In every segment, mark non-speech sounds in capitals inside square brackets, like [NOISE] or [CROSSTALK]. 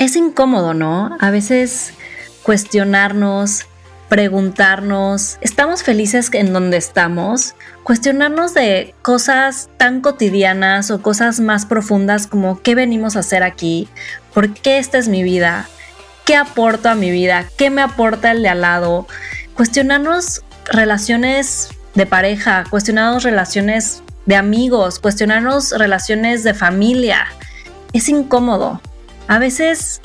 es incómodo, ¿no? A veces cuestionarnos, preguntarnos, ¿estamos felices en donde estamos? Cuestionarnos de cosas tan cotidianas o cosas más profundas como ¿qué venimos a hacer aquí? ¿Por qué esta es mi vida? ¿Qué aporto a mi vida? ¿Qué me aporta el de al lado? Cuestionarnos relaciones de pareja, cuestionarnos relaciones de amigos, cuestionarnos relaciones de familia. Es incómodo. A veces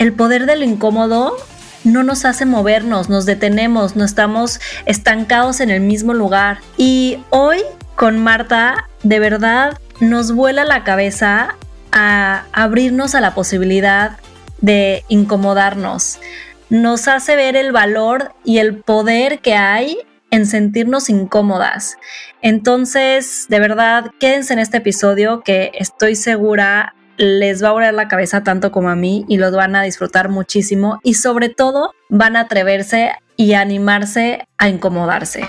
el poder de lo incómodo no nos hace movernos, nos detenemos, no estamos estancados en el mismo lugar. Y hoy con Marta, de verdad, nos vuela la cabeza a abrirnos a la posibilidad de incomodarnos. Nos hace ver el valor y el poder que hay en sentirnos incómodas. Entonces, de verdad, quédense en este episodio que estoy segura les va a volar la cabeza tanto como a mí y los van a disfrutar muchísimo y sobre todo van a atreverse y animarse a incomodarse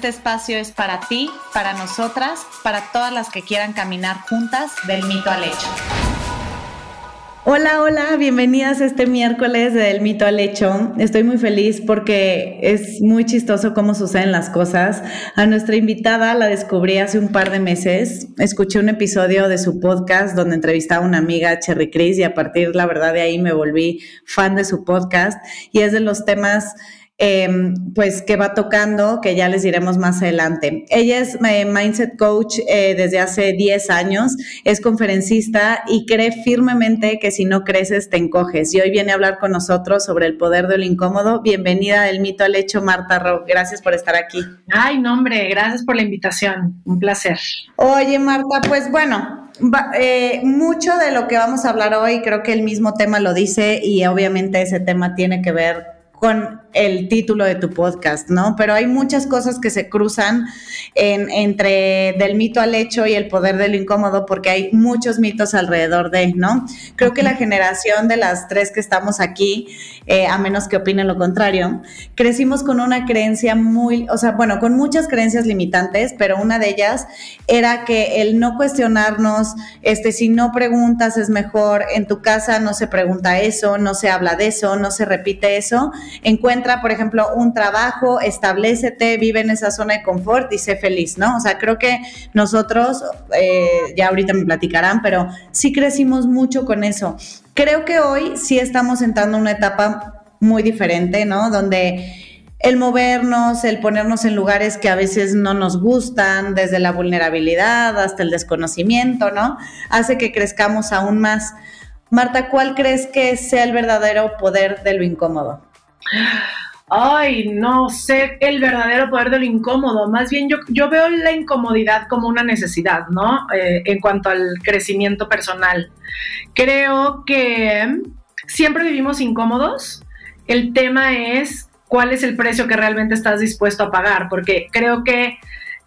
Este espacio es para ti, para nosotras, para todas las que quieran caminar juntas del mito al hecho. Hola, hola, bienvenidas este miércoles del mito al hecho. Estoy muy feliz porque es muy chistoso cómo suceden las cosas. A nuestra invitada la descubrí hace un par de meses. Escuché un episodio de su podcast donde entrevistaba a una amiga, Cherry Chris, y a partir, la verdad, de ahí me volví fan de su podcast. Y es de los temas Em, pues que va tocando, que ya les diremos más adelante. Ella es eh, Mindset Coach eh, desde hace 10 años, es conferencista y cree firmemente que si no creces te encoges. Y hoy viene a hablar con nosotros sobre el poder del incómodo. Bienvenida del mito al hecho, Marta Ro. Gracias por estar aquí. Ay, no, hombre, gracias por la invitación. Un placer. Oye, Marta, pues bueno, eh, mucho de lo que vamos a hablar hoy, creo que el mismo tema lo dice y obviamente ese tema tiene que ver con el título de tu podcast, ¿no? Pero hay muchas cosas que se cruzan entre del mito al hecho y el poder de lo incómodo porque hay muchos mitos alrededor de, ¿no? Creo que la generación de las tres que estamos aquí, eh, a menos que opinen lo contrario, crecimos con una creencia muy, o sea, bueno, con muchas creencias limitantes, pero una de ellas era que el no cuestionarnos, este, si no preguntas es mejor, en tu casa no se pregunta eso, no se habla de eso, no se repite eso, encuentra entra, por ejemplo, un trabajo, establecete, vive en esa zona de confort y sé feliz, ¿no? O sea, creo que nosotros, eh, ya ahorita me platicarán, pero sí crecimos mucho con eso. Creo que hoy sí estamos entrando en una etapa muy diferente, ¿no? Donde el movernos, el ponernos en lugares que a veces no nos gustan, desde la vulnerabilidad hasta el desconocimiento, ¿no? Hace que crezcamos aún más. Marta, ¿cuál crees que sea el verdadero poder de lo incómodo? Ay, no sé el verdadero poder de lo incómodo. Más bien yo, yo veo la incomodidad como una necesidad, ¿no? Eh, en cuanto al crecimiento personal. Creo que siempre vivimos incómodos. El tema es cuál es el precio que realmente estás dispuesto a pagar, porque creo que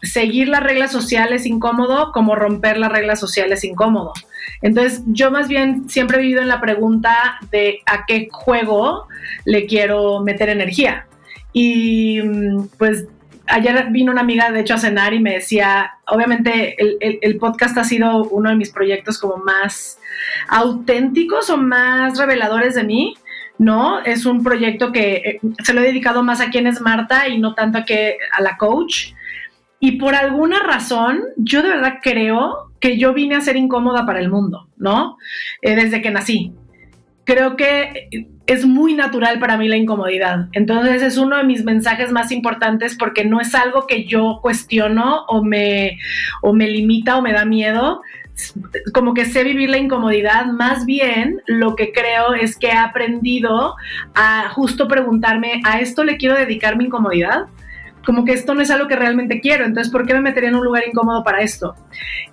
seguir las reglas sociales es incómodo como romper las reglas sociales es incómodo. Entonces, yo más bien siempre he vivido en la pregunta de a qué juego le quiero meter energía. Y mm, pues ayer vino una amiga, de hecho, a cenar y me decía, obviamente el, podcast ha sido uno de mis proyectos como más auténticos o más reveladores de mí. ¿no? Es un proyecto que eh, se lo he dedicado más a quién es Marta y no tanto a, que, a la coach. Y por alguna razón, yo de verdad creo que yo vine a ser incómoda para el mundo, ¿no? Eh, desde que nací. Creo que es muy natural para mí la incomodidad. Entonces es uno de mis mensajes más importantes porque no es algo que yo cuestiono o me, o me limita o me da miedo. Como que sé vivir la incomodidad, más bien lo que creo es que he aprendido a justo preguntarme, ¿a esto le quiero dedicar mi incomodidad? Como que esto no es algo que realmente quiero, entonces ¿por qué me metería en un lugar incómodo para esto?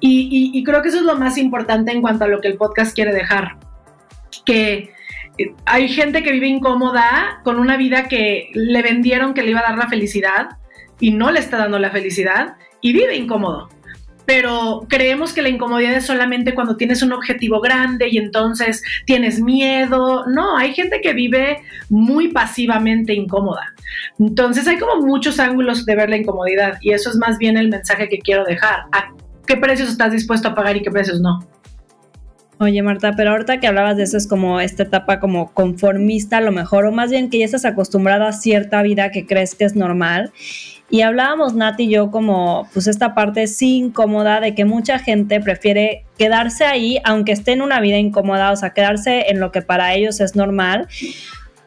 Y, creo que eso es lo más importante en cuanto a lo que el podcast quiere dejar. que eh, hay gente que vive incómoda con una vida que le vendieron que le iba a dar la felicidad y no le está dando la felicidad y vive incómodo pero creemos que la incomodidad es solamente cuando tienes un objetivo grande y entonces tienes miedo. No, hay gente que vive muy pasivamente incómoda. Entonces hay como muchos ángulos de ver la incomodidad y eso es más bien el mensaje que quiero dejar. ¿A qué precios estás dispuesto a pagar y qué precios no? Oye Marta, pero ahorita que hablabas de eso es como esta etapa como conformista a lo mejor, o más bien que ya estás acostumbrada a cierta vida que crees que es normal y hablábamos Nati y yo como pues esta parte sí incómoda de que mucha gente prefiere quedarse ahí aunque esté en una vida incómoda, o sea, quedarse en lo que para ellos es normal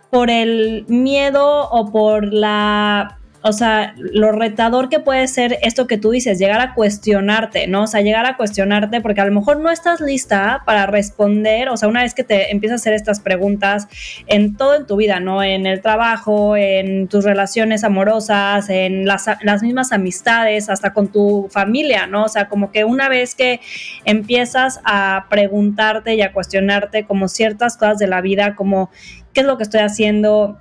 por el miedo o por la o sea, lo retador que puede ser esto que tú dices, llegar a cuestionarte, ¿no? O sea, llegar a cuestionarte porque a lo mejor no estás lista para responder, o sea, una vez que te empiezas a hacer estas preguntas en todo en tu vida, ¿no? En el trabajo, en tus relaciones amorosas, en las, las mismas amistades, hasta con tu familia, ¿no? O sea, como que una vez que empiezas a preguntarte y a cuestionarte como ciertas cosas de la vida, como qué es lo que estoy haciendo,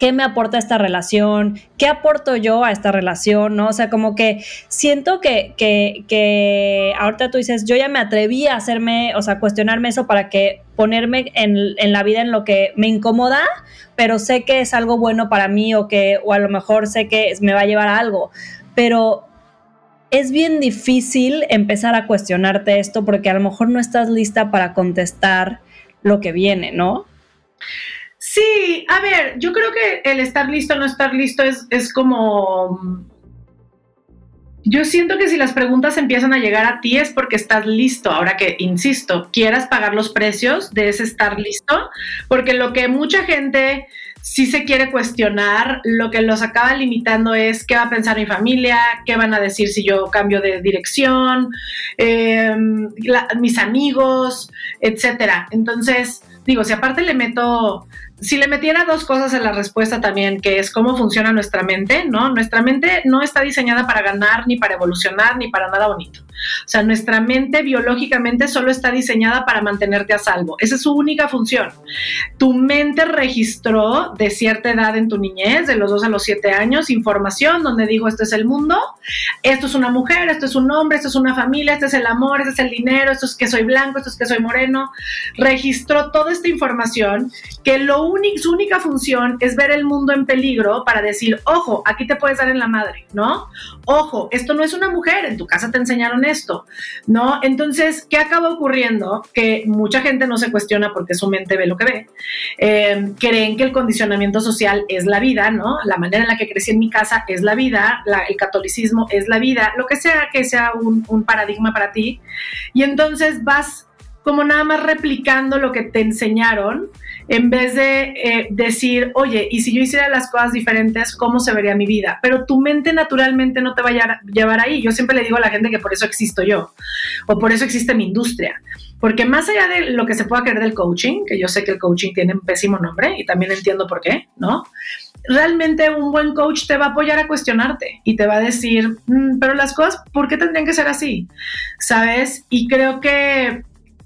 qué me aporta esta relación, qué aporto yo a esta relación, ¿no? O sea, como que siento que, que, que ahorita tú dices, yo ya me atreví a hacerme, o sea, cuestionarme eso para que ponerme en, en, la vida en lo que me incomoda, pero sé que es algo bueno para mí o que, o a lo mejor sé que me va a llevar a algo, pero es bien difícil empezar a cuestionarte esto porque a lo mejor no estás lista para contestar lo que viene, ¿no? Sí, a ver, yo creo que el estar listo o no estar listo es, es como... Yo siento que si las preguntas empiezan a llegar a ti es porque estás listo. Ahora que, insisto, quieras pagar los precios de ese estar listo, porque lo que mucha gente sí se quiere cuestionar, lo que los acaba limitando es qué va a pensar mi familia, qué van a decir si yo cambio de dirección, em, mis amigos, etcétera. Entonces, digo, si aparte le meto si le metiera dos cosas en la respuesta también, que es cómo funciona nuestra mente, ¿no? Nuestra mente no está diseñada para ganar, ni para evolucionar, ni para nada bonito. O sea, nuestra mente biológicamente solo está diseñada para mantenerte a salvo. Esa es su única función. Tu mente registró de cierta edad en tu niñez, de los dos a los siete años, información donde dijo, esto es el mundo, esto es una mujer, esto es un hombre, esto es una familia, esto es el amor, esto es el dinero, esto es que soy blanco, esto es que soy moreno. Registró toda esta información que lo su única función es ver el mundo en peligro para decir, ojo, aquí te puedes dar en la madre, ¿no? Ojo, esto no es una mujer, en tu casa te enseñaron esto, ¿no? Entonces, ¿qué acaba ocurriendo? Que mucha gente no se cuestiona porque su mente ve lo que ve. Eh, creen que el condicionamiento social es la vida, ¿no? La manera en la que crecí en mi casa es la vida, el catolicismo es la vida, lo que sea que sea un, un paradigma para ti. Y entonces vas como nada más replicando lo que te enseñaron en vez de eh, decir, oye, y si yo hiciera las cosas diferentes, ¿cómo se vería mi vida? Pero tu mente naturalmente no te va a llevar ahí. Yo siempre le digo a la gente que por eso existo yo, o por eso existe mi industria. Porque más allá de lo que se pueda creer del coaching, que yo sé que el coaching tiene un pésimo nombre y también entiendo por qué, ¿no? Realmente un buen coach te va a apoyar a cuestionarte y te va a decir, mm, pero las cosas, ¿por qué tendrían que ser así? ¿Sabes? Y creo que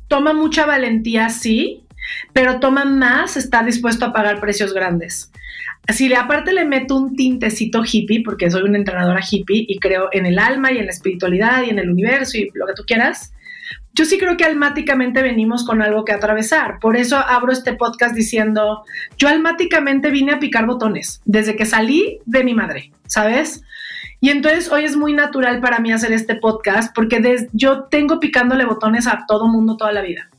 toma mucha valentía, sí, pero toma más estar dispuesto a pagar precios grandes. Si le, aparte le meto un tintecito hippie, porque soy una entrenadora hippie y creo en el alma y en la espiritualidad y en el universo y lo que tú quieras, yo sí creo que almáticamente venimos con algo que atravesar. Por eso abro este podcast diciendo, yo almáticamente vine a picar botones desde que salí de mi madre, ¿sabes? Y entonces hoy es muy natural para mí hacer este podcast porque yo tengo picándole botones a todo mundo toda la vida.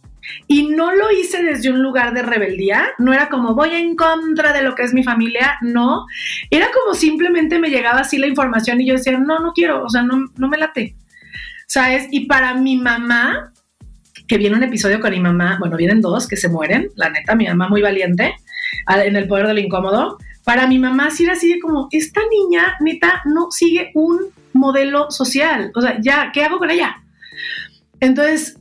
Y no lo hice desde un lugar de rebeldía, no era como voy en contra de lo que es mi familia, no, era como simplemente me llegaba así la información y yo decía, no, no quiero, o sea, no, no me late, ¿sabes? Y para mi mamá, que viene un episodio con mi mamá, bueno, vienen dos que se mueren, la neta, mi mamá muy valiente, en el poder del incómodo, para mi mamá sí era así de como, esta niña, neta, no sigue un modelo social, o sea, ya, ¿qué hago con ella? Entonces,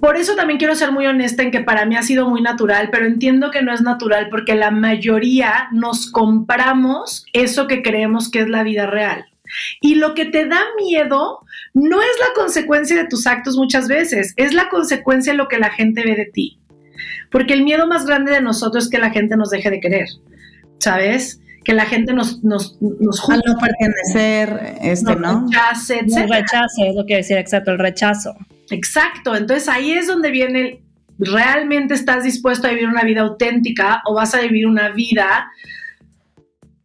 por eso también quiero ser muy honesta en que para mí ha sido muy natural, pero entiendo que no es natural porque la mayoría nos compramos eso que creemos que es la vida real. Y lo que te da miedo no es la consecuencia de tus actos muchas veces, es la consecuencia de lo que la gente ve de ti. Porque el miedo más grande de nosotros es que la gente nos deje de querer, ¿sabes? Que la gente nos, nos, nos Al no pertenecer, este, ¿no? Rechace, El rechace, es lo que decir, exacto, el rechazo. Exacto, entonces ahí es donde viene, ¿realmente estás dispuesto a vivir una vida auténtica o vas a vivir una vida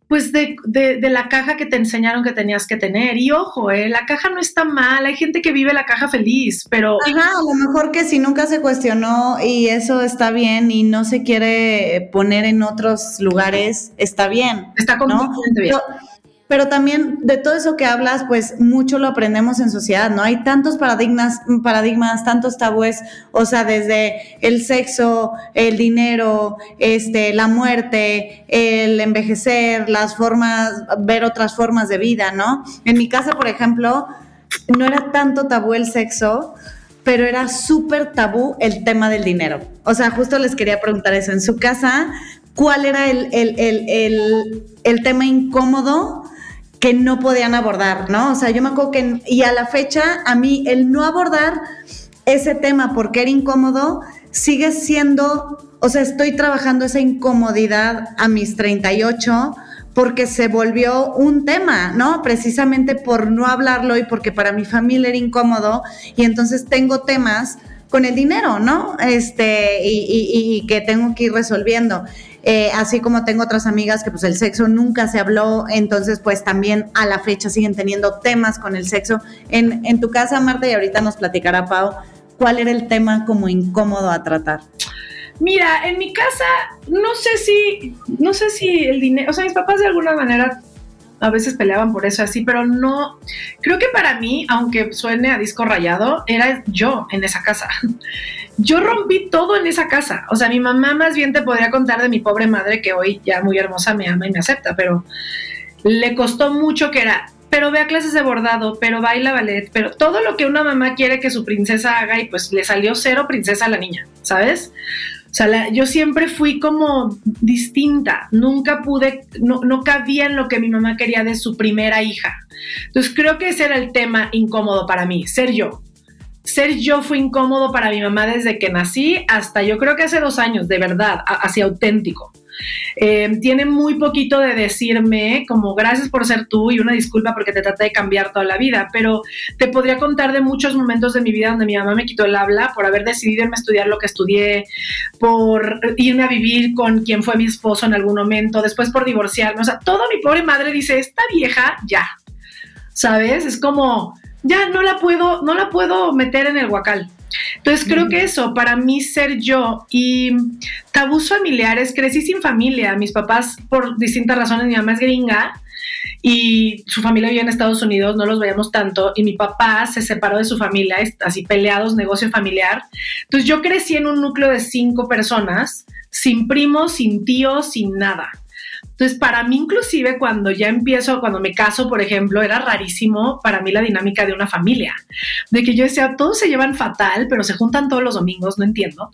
pues de, de, la caja que te enseñaron que tenías que tener. Y ojo, eh, la caja no está mal, hay gente que vive la caja feliz, pero... Ajá, a lo mejor que si nunca se cuestionó y eso está bien y no se quiere poner en otros lugares, está bien. Está completamente bien. Pero también de todo eso que hablas, pues mucho lo aprendemos en sociedad, ¿no? Hay tantos paradigmas, paradigmas, tantos tabúes, o sea, desde el sexo, el dinero, este, la muerte, el envejecer, las formas, ver otras formas de vida, ¿no? En mi casa, por ejemplo, no era tanto tabú el sexo, pero era súper tabú el tema del dinero. O sea, justo les quería preguntar eso. En su casa, ¿cuál era el, el, el, el tema incómodo? Que no podían abordar, ¿no? O sea, yo me acuerdo que, y a la fecha, a mí el no abordar ese tema porque era incómodo, sigue siendo, o sea, estoy trabajando esa incomodidad a mis 38 porque se volvió un tema, ¿no? Precisamente por no hablarlo y porque para mi familia era incómodo y entonces tengo temas con el dinero, ¿no? Este, y, y que tengo que ir resolviendo. Eh, así como tengo otras amigas que pues el sexo nunca se habló, entonces pues también a la fecha siguen teniendo temas con el sexo. En, en tu casa, Marta, y ahorita nos platicará Pau, ¿cuál era el tema como incómodo a tratar? Mira, en mi casa no sé si, no sé si el dinero, o sea, mis papás de alguna manera a veces peleaban por eso así, pero no, creo que para mí, aunque suene a disco rayado, era yo en esa casa. [LAUGHS] Yo rompí todo en esa casa. O sea, mi mamá más bien te podría contar de mi pobre madre que hoy ya muy hermosa me ama y me acepta, pero le costó mucho que era, pero ve a clases de bordado, pero baila ballet, pero todo lo que una mamá quiere que su princesa haga y pues le salió cero princesa a la niña, ¿sabes? O sea, yo siempre fui como distinta, nunca pude, no, no cabía en lo que mi mamá quería de su primera hija. Entonces creo que ese era el tema incómodo para mí, ser yo. Ser yo fue incómodo para mi mamá desde que nací hasta yo creo que hace dos años, de verdad, así auténtico. Eh, tiene muy poquito de decirme como gracias por ser tú y una disculpa porque te traté de cambiar toda la vida, pero te podría contar de muchos momentos de mi vida donde mi mamá me quitó el habla por haber decidido irme a estudiar lo que estudié, por irme a vivir con quien fue mi esposo en algún momento, después por divorciarme, o sea, toda mi pobre madre dice, esta vieja ya, ¿sabes? Es como, ya no la puedo, no la puedo meter en el huacal. Entonces creo que eso, para mí ser yo y tabús familiares, crecí sin familia, mis papás por distintas razones, mi mamá es gringa y su familia vive en Estados Unidos, no los veíamos tanto y mi papá se separó de su familia, así peleados, negocio familiar. Entonces yo crecí en un núcleo de cinco personas, sin primos, sin tíos, sin nada. Entonces, para mí inclusive cuando ya empiezo, cuando me caso, por ejemplo, era rarísimo para mí la dinámica de una familia, de que yo decía, todos se llevan fatal, pero se juntan todos los domingos, no entiendo.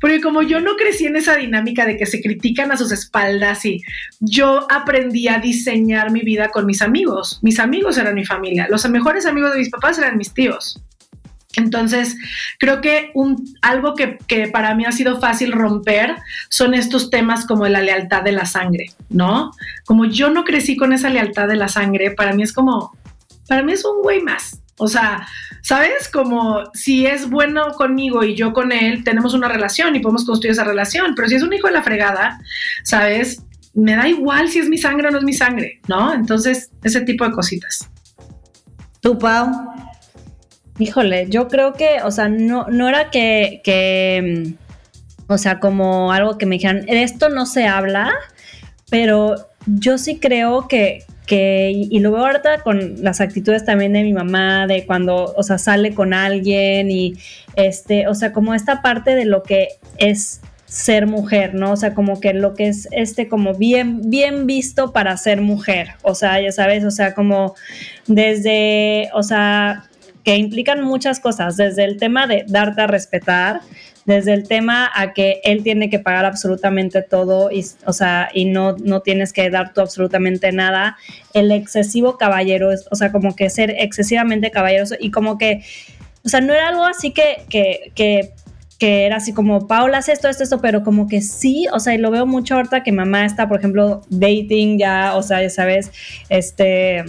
Porque como yo no crecí en esa dinámica de que se critican a sus espaldas y yo aprendí a diseñar mi vida con mis amigos, mis amigos eran mi familia, los mejores amigos de mis papás eran mis tíos. Entonces, creo que algo que, para mí ha sido fácil romper son estos temas como la lealtad de la sangre, ¿no? Como yo no crecí con esa lealtad de la sangre, para mí es como, para mí es un güey más. O sea, ¿sabes? Como si es bueno conmigo y yo con él, tenemos una relación y podemos construir esa relación, pero si es un hijo de la fregada, ¿sabes? Me da igual si es mi sangre o no es mi sangre, ¿no? Entonces, ese tipo de cositas. ¿Tú, Pau? Híjole, yo creo que, o sea, no, no era que, que, o sea, como algo que me dijeran, esto no se habla, pero yo sí creo que, que, y lo veo ahorita con las actitudes también de mi mamá, de cuando, o sea, sale con alguien y, este, o sea, como esta parte de lo que es ser mujer, ¿no? O sea, como que lo que es este como bien bien visto para ser mujer, o sea, ya sabes, o sea, como desde, o sea, que implican muchas cosas, desde el tema de darte a respetar, desde el tema a que él tiene que pagar absolutamente todo y, o sea, y no, no tienes que dar tú absolutamente nada, el excesivo caballero, o sea, como que ser excesivamente caballeroso y como que, o sea, no era algo así que, que, que que era así como, Paula, hace esto, esto, esto, pero como que sí, o sea, y lo veo mucho ahorita que mamá está, por ejemplo, dating ya, o sea, ya sabes, este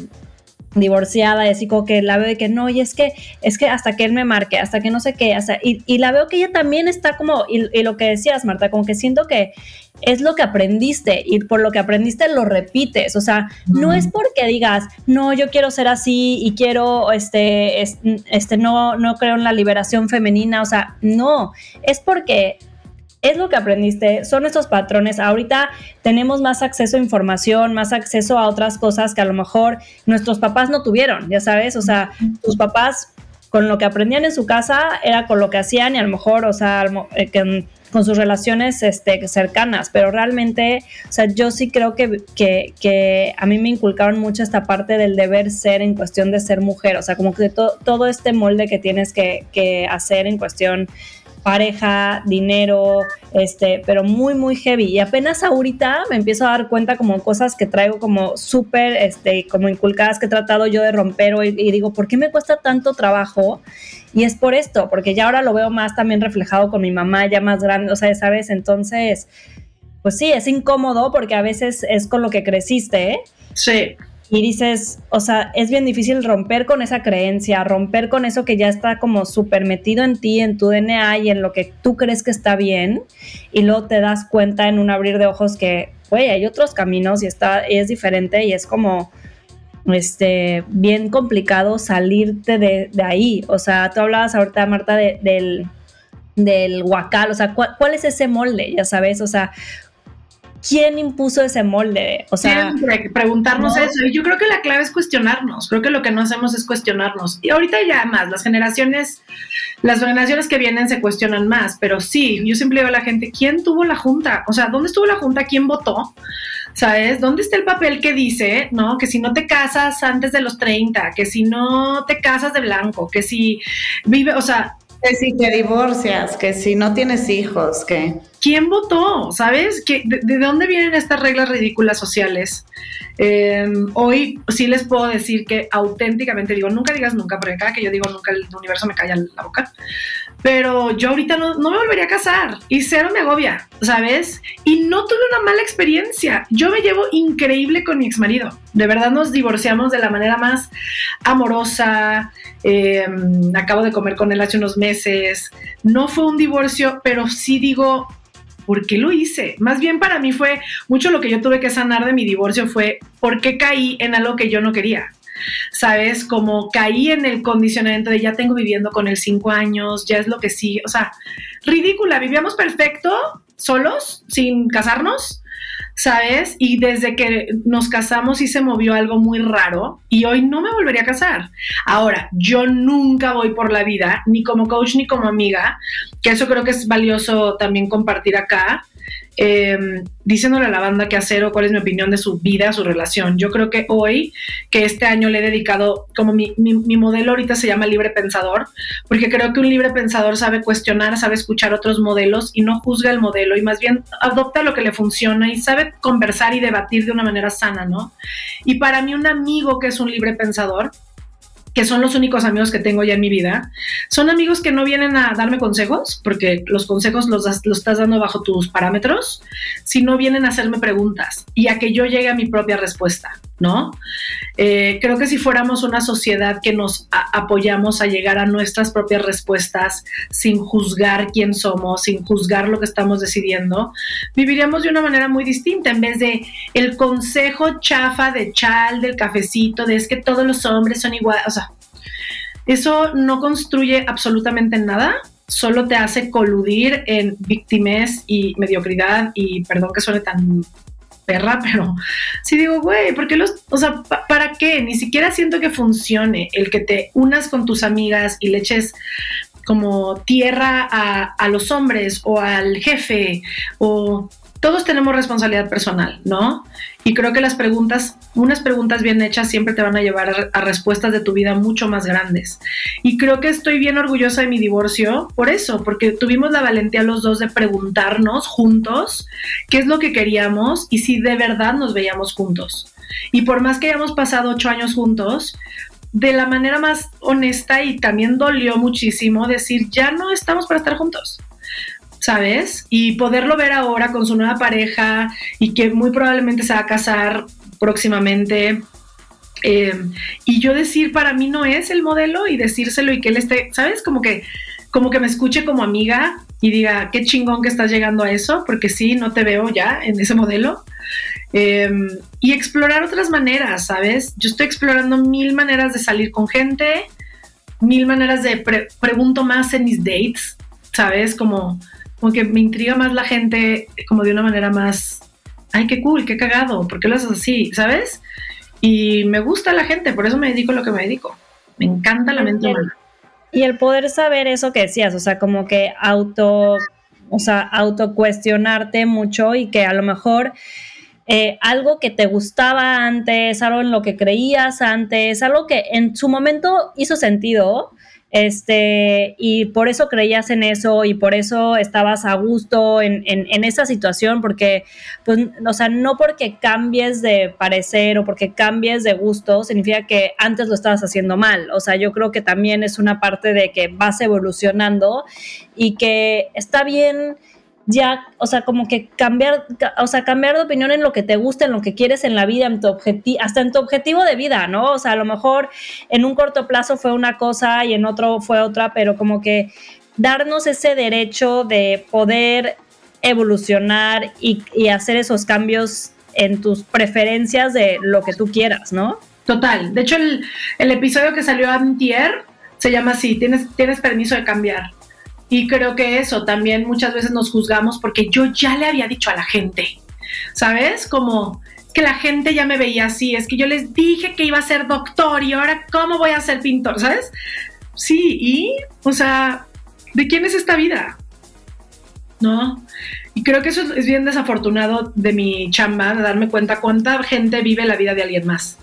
divorciada y así como que la veo de que no, y es que, es que hasta que él me marque, hasta que no sé qué, hasta, y, y la veo que ella también está como, y, y, lo que decías, Marta, como que siento que es lo que aprendiste y por lo que aprendiste lo repites, o sea, no es porque digas, no, yo quiero ser así y quiero, este, este, no, no creo en la liberación femenina, o sea, no, es porque es lo que aprendiste, son estos patrones. Ahorita tenemos más acceso a información, más acceso a otras cosas que a lo mejor nuestros papás no tuvieron, ya sabes, o sea, tus papás con lo que aprendían en su casa era con lo que hacían y a lo mejor, o sea, eh, con sus relaciones este, cercanas, pero realmente, o sea, yo sí creo que, que, a mí me inculcaron mucho esta parte del deber ser en cuestión de ser mujer, o sea, como que todo este molde que tienes que, que hacer en cuestión pareja, dinero, este, pero muy, muy heavy. Y apenas ahorita me empiezo a dar cuenta como cosas que traigo como súper, este, como inculcadas que he tratado yo de romper hoy y digo, ¿por qué me cuesta tanto trabajo? Y es por esto, porque ya ahora lo veo más también reflejado con mi mamá ya más grande, o sea, ¿sabes? Entonces, pues sí, es incómodo porque a veces es con lo que creciste, ¿eh? Sí y dices, o sea, es bien difícil romper con esa creencia, romper con eso que ya está como súper metido en ti, en tu DNA y en lo que tú crees que está bien, y luego te das cuenta en un abrir de ojos que, güey, hay otros caminos y está, es diferente y es como, este, bien complicado salirte de, ahí. O sea, tú hablabas ahorita, Marta, del, del huacal, o sea, ¿cuál es ese molde? Ya sabes, o sea, ¿quién impuso ese molde? O sea, Siempre preguntarnos eso. Y yo creo que la clave es cuestionarnos. Creo que lo que no hacemos es cuestionarnos. Y ahorita ya más, las generaciones, las generaciones que vienen se cuestionan más, pero sí, yo siempre digo a la gente, ¿quién tuvo la junta? O sea, ¿dónde estuvo la junta? ¿Quién votó? ¿Sabes? ¿Dónde está el papel que dice, no? Que si no te casas antes de los 30, que si no te casas de blanco, que si vive, o sea, que si te divorcias, que si no tienes hijos, que... ¿Quién votó? ¿Sabes? de, dónde vienen estas reglas ridículas sociales? Em, hoy sí les puedo decir que auténticamente digo, nunca digas nunca, porque cada que yo digo nunca el universo me calla la boca pero yo ahorita no, me volvería a casar y cero me agobia, ¿sabes? Y no tuve una mala experiencia. Yo me llevo increíble con mi ex marido. De verdad nos divorciamos de la manera más amorosa. Em, acabo de comer con él hace unos meses. No fue un divorcio, pero sí digo, ¿por qué lo hice? Más bien para mí fue mucho lo que yo tuve que sanar de mi divorcio fue por qué caí en algo que yo no quería. ¿sabes? Como caí en el condicionamiento de ya tengo viviendo con él cinco años, ya es lo que sí, o sea, ridícula, vivíamos perfecto, solos, sin casarnos, ¿sabes? Y desde que nos casamos sí se movió algo muy raro y hoy no me volvería a casar. Ahora, yo nunca voy por la vida, ni como coach ni como amiga, que eso creo que es valioso también compartir acá eh, diciéndole a la banda qué hacer o cuál es mi opinión de su vida, su relación. Yo creo que hoy, que este año le he dedicado, como mi, mi, modelo ahorita se llama libre pensador, porque creo que un libre pensador sabe cuestionar, sabe escuchar otros modelos y no juzga el modelo y más bien adopta lo que le funciona y sabe conversar y debatir de una manera sana, ¿no? Y para mí un amigo que es un libre pensador, que son los únicos amigos que tengo ya en mi vida, son amigos que no vienen a darme consejos, porque los consejos los, los estás dando bajo tus parámetros, sino vienen a hacerme preguntas y a que yo llegue a mi propia respuesta, ¿no? Eh, creo que si fuéramos una sociedad que nos apoyamos a llegar a nuestras propias respuestas sin juzgar quién somos, sin juzgar lo que estamos decidiendo, viviríamos de una manera muy distinta en vez de el consejo chafa de chal, del cafecito, de es que todos los hombres son iguales, o sea, eso no construye absolutamente nada, solo te hace coludir en víctimas y mediocridad y perdón que suene tan perra, [LAUGHS] pero sí digo, güey, ¿por qué los, o sea, ¿para qué? Ni siquiera siento que funcione el que te unas con tus amigas y le eches como tierra a los hombres o al jefe o todos tenemos responsabilidad personal, ¿no? Y creo que las preguntas, unas preguntas bien hechas siempre te van a llevar a, respuestas de tu vida mucho más grandes. Y creo que estoy bien orgullosa de mi divorcio por eso, porque tuvimos la valentía los dos de preguntarnos juntos qué es lo que queríamos y si de verdad nos veíamos juntos. Y por más que hayamos pasado ocho años juntos, de la manera más honesta y también dolió muchísimo decir, ya no estamos para estar juntos. ¿Sabes? Y poderlo ver ahora con su nueva pareja y que muy probablemente se va a casar próximamente. Eh, y yo decir, para mí no es el modelo y decírselo y que él esté, ¿sabes? Como que, como que me escuche como amiga y diga, qué chingón que estás llegando a eso, porque sí, no te veo ya en ese modelo. Em, y explorar otras maneras, ¿sabes? Yo estoy explorando mil maneras de salir con gente, mil maneras de pregunto más en mis dates, ¿sabes? Como, como que me intriga más la gente como de una manera más, ay, qué cool, qué cagado, ¿por qué lo haces así? ¿Sabes? Y me gusta la gente, por eso me dedico a lo que me dedico. Me encanta la mente. Y el poder saber eso que decías, o sea, como que auto, o sea, autocuestionarte mucho y que a lo mejor eh, algo que te gustaba antes, algo en lo que creías antes, algo que en su momento hizo sentido, este, y por eso creías en eso y por eso estabas a gusto en, en, esa situación, porque, pues, o sea, no porque cambies de parecer o porque cambies de gusto, significa que antes lo estabas haciendo mal. O sea, yo creo que también es una parte de que vas evolucionando y que está bien ya, o sea, como que cambiar, o sea, cambiar de opinión en lo que te gusta, en lo que quieres en la vida, en tu objetivo, hasta en tu objetivo de vida, ¿no? O sea, a lo mejor en un corto plazo fue una cosa y en otro fue otra, pero como que darnos ese derecho de poder evolucionar y, hacer esos cambios en tus preferencias de lo que tú quieras, ¿no? Total. De hecho, el, el episodio que salió antier se llama así, tienes, tienes permiso de cambiar. Y creo que eso también muchas veces nos juzgamos porque yo ya le había dicho a la gente, ¿sabes? Como que la gente ya me veía así, es que yo les dije que iba a ser doctor y ahora cómo voy a ser pintor, ¿sabes? Sí, y, o sea, ¿de quién es esta vida? ¿No? Y creo que eso es bien desafortunado de mi chamba, de darme cuenta cuánta gente vive la vida de alguien más.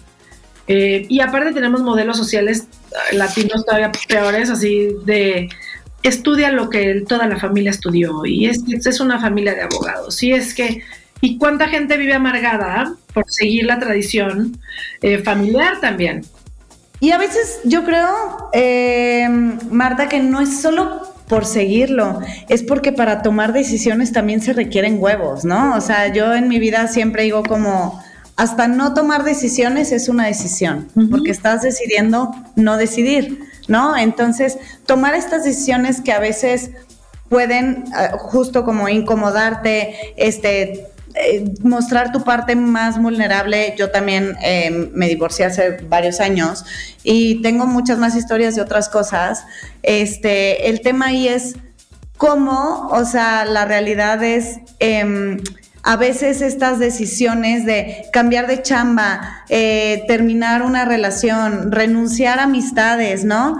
Eh, y aparte tenemos modelos sociales latinos todavía peores, así de estudia lo que toda la familia estudió y es, es una familia de abogados. Y es que, ¿y cuánta gente vive amargada por seguir la tradición eh, familiar también? Y a veces yo creo, eh, Marta, que no es solo por seguirlo, es porque para tomar decisiones también se requieren huevos, ¿no? O sea, yo en mi vida siempre digo como, hasta no tomar decisiones es una decisión, porque estás decidiendo no decidir. ¿No? Entonces, tomar estas decisiones que a veces pueden eh, justo como incomodarte, este, eh, mostrar tu parte más vulnerable. Yo también eh, me divorcié hace varios años y tengo muchas más historias de otras cosas. Este, el tema ahí es cómo, o sea, la realidad es em, a veces estas decisiones de cambiar de chamba, eh, terminar una relación, renunciar a amistades, ¿no?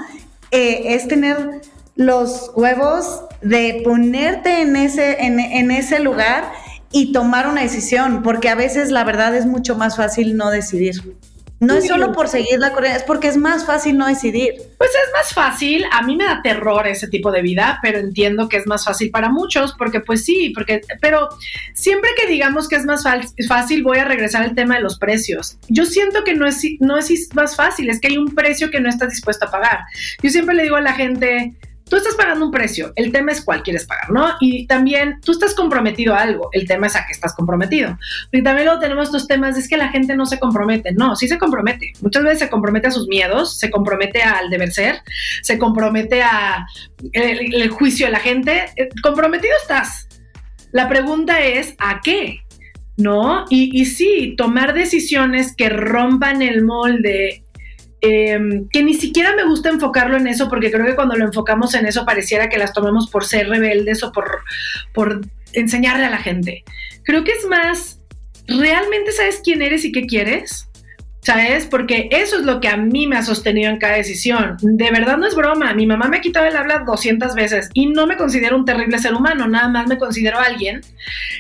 Eh, es tener los huevos de ponerte en ese, en ese lugar y tomar una decisión, porque a veces la verdad es mucho más fácil no decidir. No es solo por seguir la corriente, es porque es más fácil no decidir. Pues es más fácil, a mí me da terror ese tipo de vida, pero entiendo que es más fácil para muchos, porque pues sí, porque, pero siempre que digamos que es más fácil, voy a regresar al tema de los precios. Yo siento que no es, no es más fácil, es que hay un precio que no estás dispuesto a pagar. Yo siempre le digo a la gente, tú estás pagando un precio, el tema es cuál quieres pagar, ¿no? Y también tú estás comprometido a algo, el tema es a qué estás comprometido. Y también luego tenemos estos temas, es que la gente no se compromete, no, sí se compromete. Muchas veces se compromete a sus miedos, se compromete al deber ser, se compromete a el, juicio de la gente, eh, comprometido estás. La pregunta es, ¿a qué? ¿no? Y, y, sí, tomar decisiones que rompan el molde Em, que ni siquiera me gusta enfocarlo en eso, porque creo que cuando lo enfocamos en eso pareciera que las tomemos por ser rebeldes o por, por enseñarle a la gente. Creo que es más, ¿realmente sabes quién eres y qué quieres? ¿Sabes? Porque eso es lo que a mí me ha sostenido en cada decisión. De verdad no es broma. Mi mamá me ha quitado el habla 200 veces y no me considero un terrible ser humano, nada más me considero alguien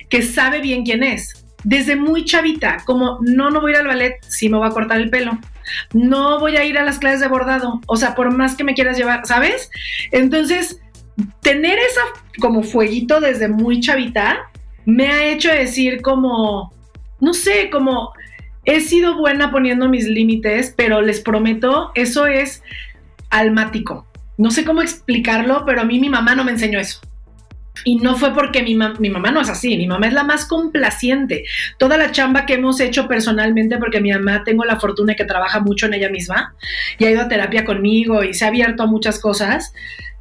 que sabe bien quién es. Desde muy chavita, como no, no voy a ir al ballet, sí me voy a cortar el pelo no voy a ir a las clases de bordado, o sea, por más que me quieras llevar, ¿sabes? Entonces, tener esa como fueguito desde muy chavita me ha hecho decir como, no sé, como he sido buena poniendo mis límites, pero les prometo, eso es almático. No sé cómo explicarlo, pero a mí mi mamá no me enseñó eso. Y no fue porque mi, mi, mamá no es así, mi mamá es la más complaciente. Toda la chamba que hemos hecho personalmente, porque mi mamá tengo la fortuna que trabaja mucho en ella misma y ha ido a terapia conmigo y se ha abierto a muchas cosas,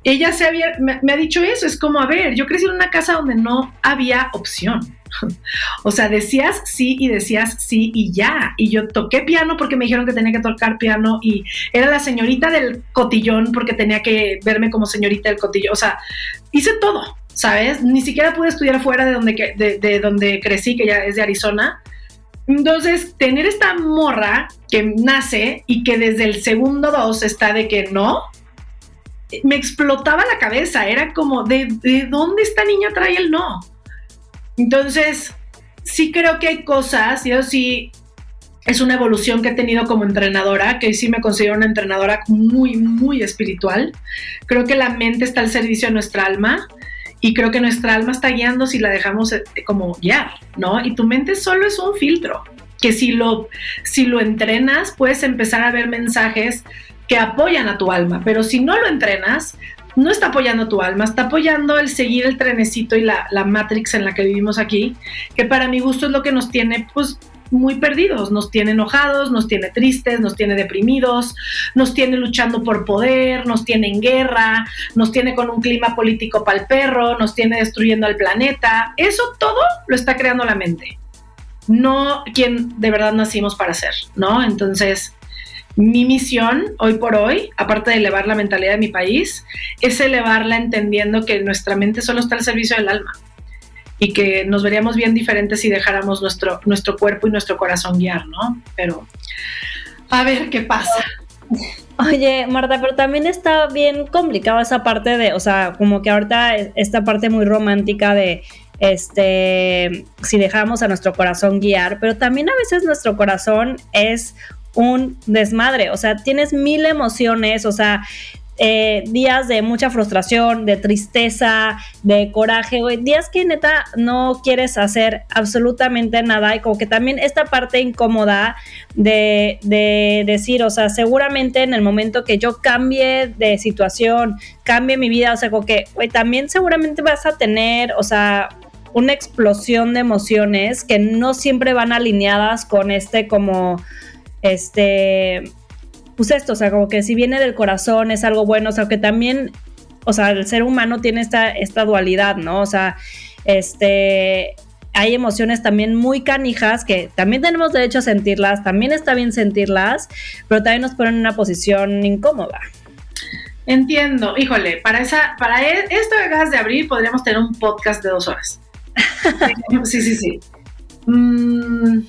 ella se había, me, ha dicho eso, es como, a ver, yo crecí en una casa donde no había opción. [LAUGHS] O sea, decías sí y decías sí y ya. Y yo toqué piano porque me dijeron que tenía que tocar piano y era la señorita del cotillón porque tenía que verme como señorita del cotillón. O sea, hice todo, ¿sabes? Ni siquiera pude estudiar fuera de donde, de, de donde crecí, que ya es de Arizona. Entonces, tener esta morra que nace y que desde el segundo dos está de que no, me explotaba la cabeza, era como, ¿de, dónde esta niña trae el no? Entonces, sí creo que hay cosas, yo sí, es una evolución que he tenido como entrenadora, que sí me considero una entrenadora muy, muy espiritual. Creo que la mente está al servicio de nuestra alma y creo que nuestra alma está guiando si la dejamos eh, como guiar, ¿no? Y tu mente solo es un filtro, que si lo, si lo entrenas, puedes empezar a ver mensajes que apoyan a tu alma, pero si no lo entrenas, no está apoyando tu alma, está apoyando el seguir el trenecito y la, matrix en la que vivimos aquí, que para mi gusto es lo que nos tiene pues muy perdidos, nos tiene enojados, nos tiene tristes, nos tiene deprimidos, nos tiene luchando por poder, nos tiene en guerra, nos tiene con un clima político para el perro, nos tiene destruyendo al planeta. Eso todo lo está creando la mente, no quien de verdad nacimos para ser, ¿no? Entonces, mi misión hoy por hoy, aparte de elevar la mentalidad de mi país, es elevarla entendiendo que nuestra mente solo está al servicio del alma y que nos veríamos bien diferentes si dejáramos nuestro, nuestro cuerpo y nuestro corazón guiar, ¿no? Pero a ver qué pasa. Oye, Marta, pero también está bien complicada esa parte de, o sea, como que ahorita esta parte muy romántica de, este, si dejamos a nuestro corazón guiar, pero también a veces nuestro corazón es un desmadre, o sea, tienes mil emociones, o sea, eh, días de mucha frustración, de tristeza, de coraje, días que neta no quieres hacer absolutamente nada y como que también esta parte incómoda de, de, decir, o sea, seguramente en el momento que yo cambie de situación, cambie mi vida, o sea, como que, también seguramente vas a tener, o sea, una explosión de emociones que no siempre van alineadas con este como este, pues esto, o sea, como que si viene del corazón es algo bueno, o sea, que también, o sea, el ser humano tiene esta, esta dualidad, ¿no? O sea, este, hay emociones también muy canijas que también tenemos derecho a sentirlas, también está bien sentirlas, pero también nos ponen en una posición incómoda. Entiendo, híjole, para esa, para e, esto que acabas de abrir podríamos tener un podcast de dos horas. [LAUGHS] sí, sí, sí. Mm,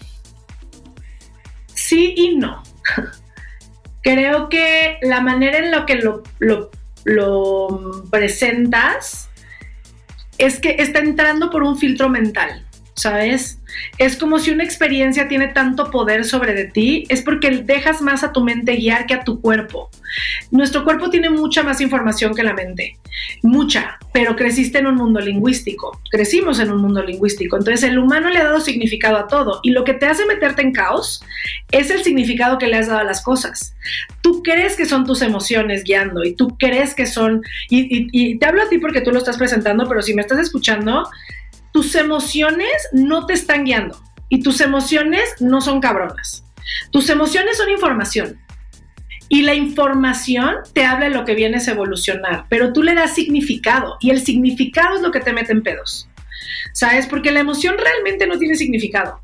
sí y no. Creo que la manera en la que lo, lo, presentas es que está entrando por un filtro mental, ¿sabes? Es como si una experiencia tiene tanto poder sobre de ti, es porque dejas más a tu mente guiar que a tu cuerpo. Nuestro cuerpo tiene mucha más información que la mente, mucha, pero creciste en un mundo lingüístico, crecimos en un mundo lingüístico, entonces el humano le ha dado significado a todo y lo que te hace meterte en caos es el significado que le has dado a las cosas. Tú crees que son tus emociones guiando y tú crees que son, y, te hablo a ti porque tú lo estás presentando, pero si me estás escuchando, tus emociones no te están guiando y tus emociones no son cabronas. Tus emociones son información. Y la información te habla de lo que vienes a evolucionar, pero tú le das significado y el significado es lo que te mete en pedos. ¿Sabes? Porque la emoción realmente no tiene significado.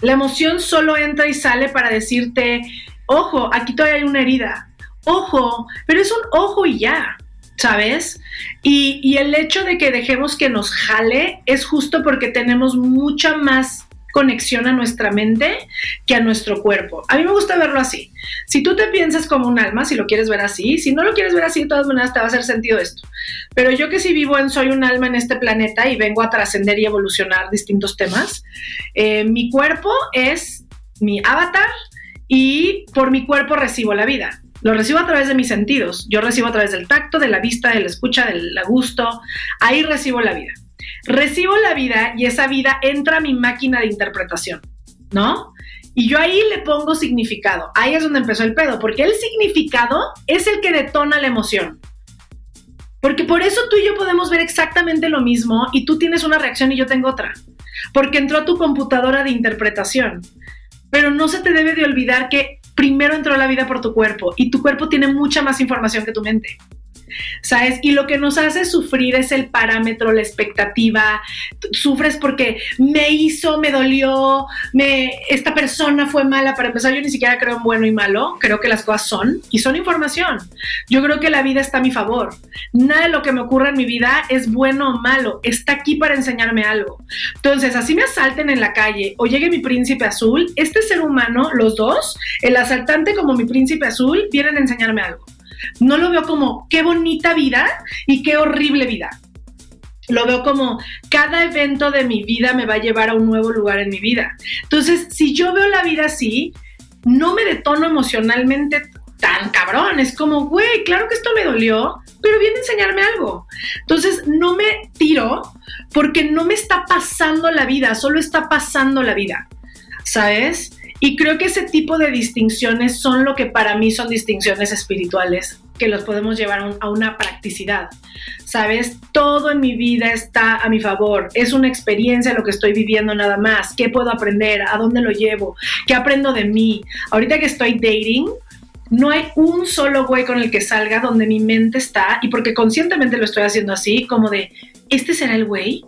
La emoción solo entra y sale para decirte, ojo, aquí todavía hay una herida. Ojo, pero es un ojo y ya. ¿sabes? Y, y, el hecho de que dejemos que nos jale es justo porque tenemos mucha más conexión a nuestra mente que a nuestro cuerpo. A mí me gusta verlo así. Si tú te piensas como un alma, si lo quieres ver así, si no lo quieres ver así, de todas maneras te va a hacer sentido esto. Pero yo que si vivo en soy un alma en este planeta y vengo a trascender y evolucionar distintos temas, eh, mi cuerpo es mi avatar y por mi cuerpo recibo la vida. Lo recibo a través de mis sentidos. Yo recibo a través del tacto, de la vista, de la escucha, del gusto. Ahí recibo la vida recibo la vida y esa vida entra a mi máquina de interpretación, ¿no? Y yo ahí le pongo significado. Ahí es donde empezó el pedo, porque el significado es el que detona la emoción. Porque por eso tú y yo podemos ver exactamente lo mismo y tú tienes una reacción y yo tengo otra. Porque entró a tu computadora de interpretación. Pero no se te debe de olvidar que primero entró la vida por tu cuerpo y tu cuerpo tiene mucha más información que tu mente. ¿Sabes? Y lo que nos hace sufrir es el parámetro, la expectativa. Sufres porque me hizo, me dolió, me, esta persona fue mala. Para empezar, yo ni siquiera creo en bueno y malo, creo que las cosas son y son información. Yo creo que la vida está a mi favor. Nada de lo que me ocurra en mi vida es bueno o malo, está aquí para enseñarme algo. Entonces, así me asalten en la calle o llegue mi príncipe azul, este ser humano, los dos, el asaltante como mi príncipe azul, vienen a enseñarme algo. No lo veo como qué bonita vida y qué horrible vida. Lo veo como cada evento de mi vida me va a llevar a un nuevo lugar en mi vida. Entonces, si yo veo la vida así, no me detono emocionalmente tan cabrón. Es como, güey, claro que esto me dolió, pero viene a enseñarme algo. Entonces, no me tiro porque no me está pasando la vida, solo está pasando la vida. ¿Sabes? Y creo que ese tipo de distinciones son lo que para mí son distinciones espirituales, que los podemos llevar a, una practicidad. ¿Sabes? Todo en mi vida está a mi favor. Es una experiencia lo que estoy viviendo nada más. ¿Qué puedo aprender? ¿A dónde lo llevo? ¿Qué aprendo de mí? Ahorita que estoy dating, no hay un solo güey con el que salga donde mi mente está, y porque conscientemente lo estoy haciendo así, como de, ¿este será el güey?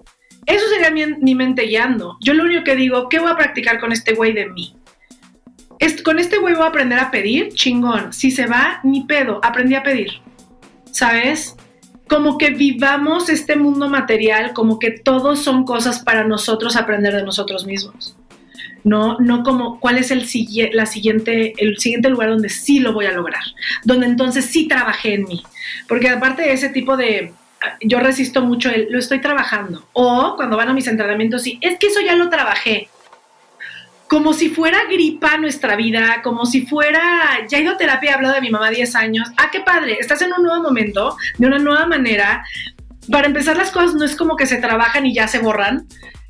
Eso sería mi, mi mente guiando. Yo lo único que digo, ¿qué voy a practicar con este güey de mí? Con este güey voy a aprender a pedir, chingón. Si se va, ni pedo, aprendí a pedir. ¿Sabes? Como que vivamos este mundo material, como que todos son cosas para nosotros aprender de nosotros mismos. No, no como cuál es el, siguiente, el siguiente lugar donde sí lo voy a lograr, donde entonces sí trabajé en mí. Porque aparte de ese tipo de, yo resisto mucho el, lo estoy trabajando. O cuando van a mis entrenamientos, sí, es que eso ya lo trabajé como si fuera gripa nuestra vida, como si fuera, ya he ido a terapia, he hablado de mi mamá 10 años, ah, qué padre, estás en un nuevo momento, de una nueva manera. Para empezar, las cosas no es como que se trabajan y ya se borran.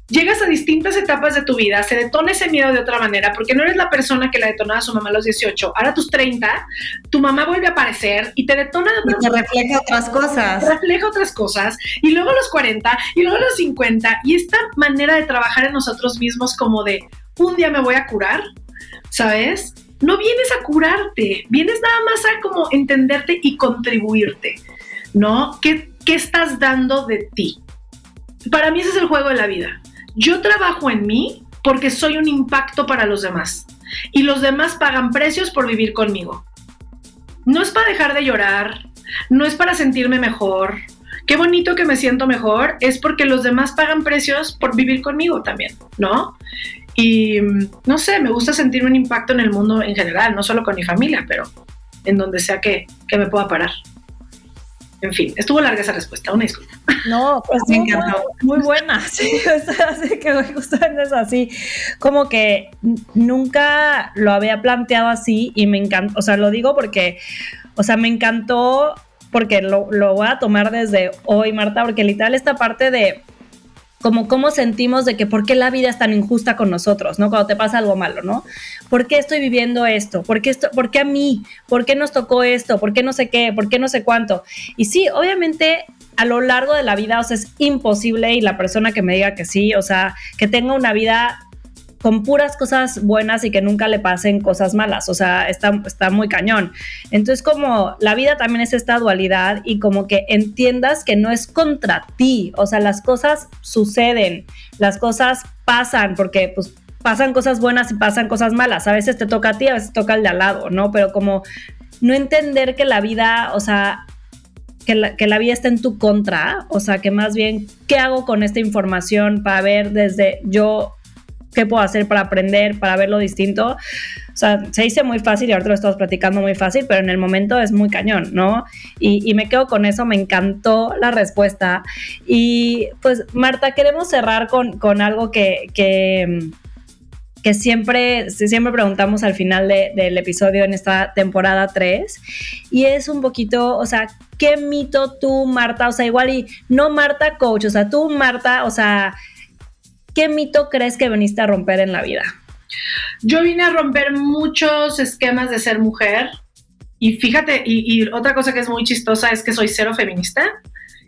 Llegas a distintas etapas de tu vida, se detona ese miedo de otra manera, porque no eres la persona que la detonaba a su mamá a los 18. Ahora a tus 30, tu mamá vuelve a aparecer y te detona de otra manera. refleja otras cosas. Refleja otras cosas. Y luego a los 40, y luego a los 50. Y esta manera de trabajar en nosotros mismos como de, un día me voy a curar, ¿sabes? No vienes a curarte, vienes nada más a como entenderte y contribuirte, ¿no? ¿Qué, qué estás dando de ti? Para mí ese es el juego de la vida. Yo trabajo en mí porque soy un impacto para los demás y los demás pagan precios por vivir conmigo. No es para dejar de llorar, no es para sentirme mejor. Qué bonito que me siento mejor, es porque los demás pagan precios por vivir conmigo también, ¿no? Y no sé, me gusta sentir un impacto en el mundo en general, no solo con mi familia, pero en donde sea que, me pueda parar. En fin, estuvo larga esa respuesta, una disculpa. No, [LAUGHS] pues me encantó. Muy, buena, [LAUGHS] sí, así que justamente es así, como que nunca lo había planteado así y me encantó, o sea, lo digo porque, o sea, me encantó porque lo, lo voy a tomar desde hoy, Marta, porque literal esta parte de como cómo sentimos de que por qué la vida es tan injusta con nosotros, ¿no? Cuando te pasa algo malo, ¿no? ¿Por qué estoy viviendo esto? ¿Por qué, esto, ¿Por qué a mí? ¿Por qué nos tocó esto? ¿Por qué no sé qué? ¿Por qué no sé cuánto? Y sí, obviamente a lo largo de la vida, o sea, es imposible y la persona que me diga que sí, o sea, que tenga una vida con puras cosas buenas y que nunca le pasen cosas malas. O sea, está, está muy cañón. Entonces, como la vida también es esta dualidad y como que entiendas que no es contra ti. O sea, las cosas suceden, las cosas pasan, porque pues pasan cosas buenas y pasan cosas malas. A veces te toca a ti, a veces toca al de al lado, ¿no? Pero como no entender que la vida, o sea, que la, que la, vida está en tu contra, o sea, que más bien, ¿qué hago con esta información para ver desde yo qué puedo hacer para aprender, para verlo distinto. O sea, se dice muy fácil y ahorita lo estamos platicando muy fácil, pero en el momento es muy cañón, ¿no? Y, me quedo con eso, me encantó la respuesta. Y pues, Marta, queremos cerrar con, con algo que, que siempre, siempre preguntamos al final del episodio en esta temporada 3. Y es un poquito, o sea, ¿qué mito tú, Marta? O sea, igual y no Marta coach, o sea, tú, Marta, o sea, ¿qué mito crees que veniste a romper en la vida? Yo vine a romper muchos esquemas de ser mujer. Y fíjate, y otra cosa que es muy chistosa es que soy cero feminista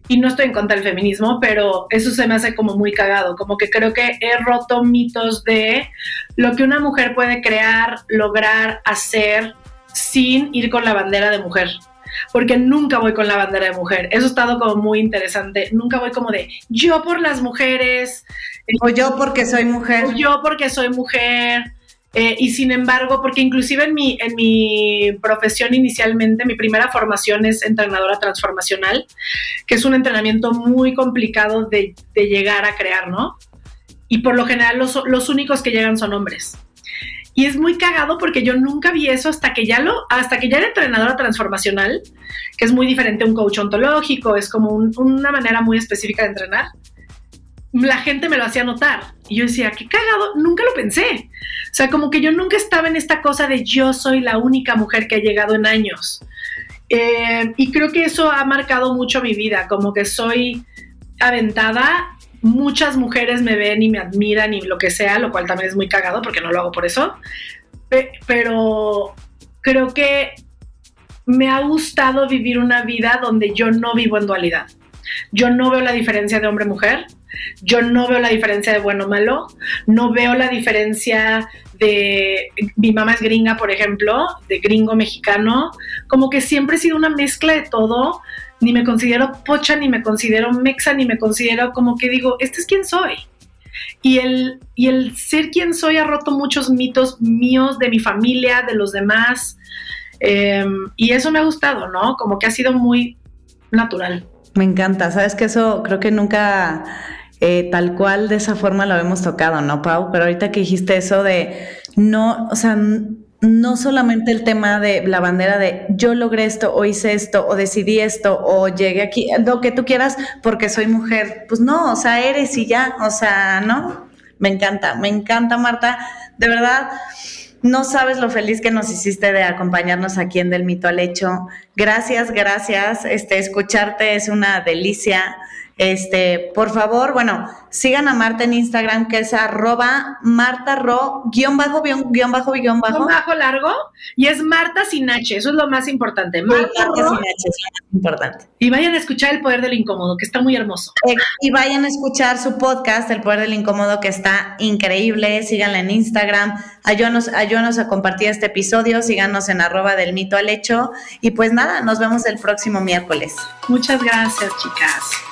y no estoy en contra del feminismo, pero eso se me hace como muy cagado, como que creo que he roto mitos de lo que una mujer puede crear, lograr, hacer sin ir con la bandera de mujer. Porque nunca voy con la bandera de mujer. Eso ha estado como muy interesante. Nunca voy como de yo por las mujeres. O yo porque soy mujer. O yo porque soy mujer. Eh, y sin embargo, porque inclusive en mi, en mi profesión inicialmente, mi primera formación es entrenadora transformacional, que es un entrenamiento muy complicado de, llegar a crear, ¿no? Y por lo general los, los, únicos que llegan son hombres. Y es muy cagado porque yo nunca vi eso hasta que ya lo, hasta que ya era entrenadora transformacional, que es muy diferente a un coach ontológico, es como una manera muy específica de entrenar la gente me lo hacía notar. Y yo decía, qué cagado, nunca lo pensé. O sea, como que yo nunca estaba en esta cosa de yo soy la única mujer que ha llegado en años. Eh, y creo que eso ha marcado mucho mi vida, como que soy aventada. Muchas mujeres me ven y me admiran y lo que sea, lo cual también es muy cagado porque no lo hago por eso. Pero creo que me ha gustado vivir una vida donde yo no vivo en dualidad. Yo no veo la diferencia de hombre-mujer, yo no veo la diferencia de bueno malo, no veo la diferencia de mi mamá es gringa, por ejemplo, de gringo mexicano, como que siempre he sido una mezcla de todo, ni me considero pocha, ni me considero mexa, ni me considero como que digo, este es quien soy. Y el, y el ser quien soy ha roto muchos mitos míos, de mi familia, de los demás. Em, y eso me ha gustado, ¿no? Como que ha sido muy natural. Me encanta, sabes que eso creo que nunca eh, tal cual de esa forma lo hemos tocado, ¿no, Pau? Pero ahorita que dijiste eso de no, o sea, no solamente el tema de la bandera de yo logré esto o hice esto o decidí esto o llegué aquí, lo que tú quieras porque soy mujer. Pues no, o sea, eres y ya, o sea, ¿no? Me encanta, me encanta, Marta. De verdad, no sabes lo feliz que nos hiciste de acompañarnos aquí en Del Mito al Hecho. Gracias, gracias. Este, escucharte es una delicia. Este, por favor, bueno, sigan a Marta en Instagram, que es arroba martarro, guion bajo, guion, bajo, guion bajo. bajo largo, y es Marta sin H, eso es lo más importante. Marta, sin H es lo más importante. Y vayan a escuchar El Poder del Incómodo, que está muy hermoso. Eh, y vayan a escuchar su podcast, El Poder del Incómodo, que está increíble. Síganla en Instagram, ayúdanos, ayúdanos a compartir este episodio, síganos en arroba del mito al hecho. Y pues nada, nos vemos el próximo miércoles. Muchas gracias, chicas.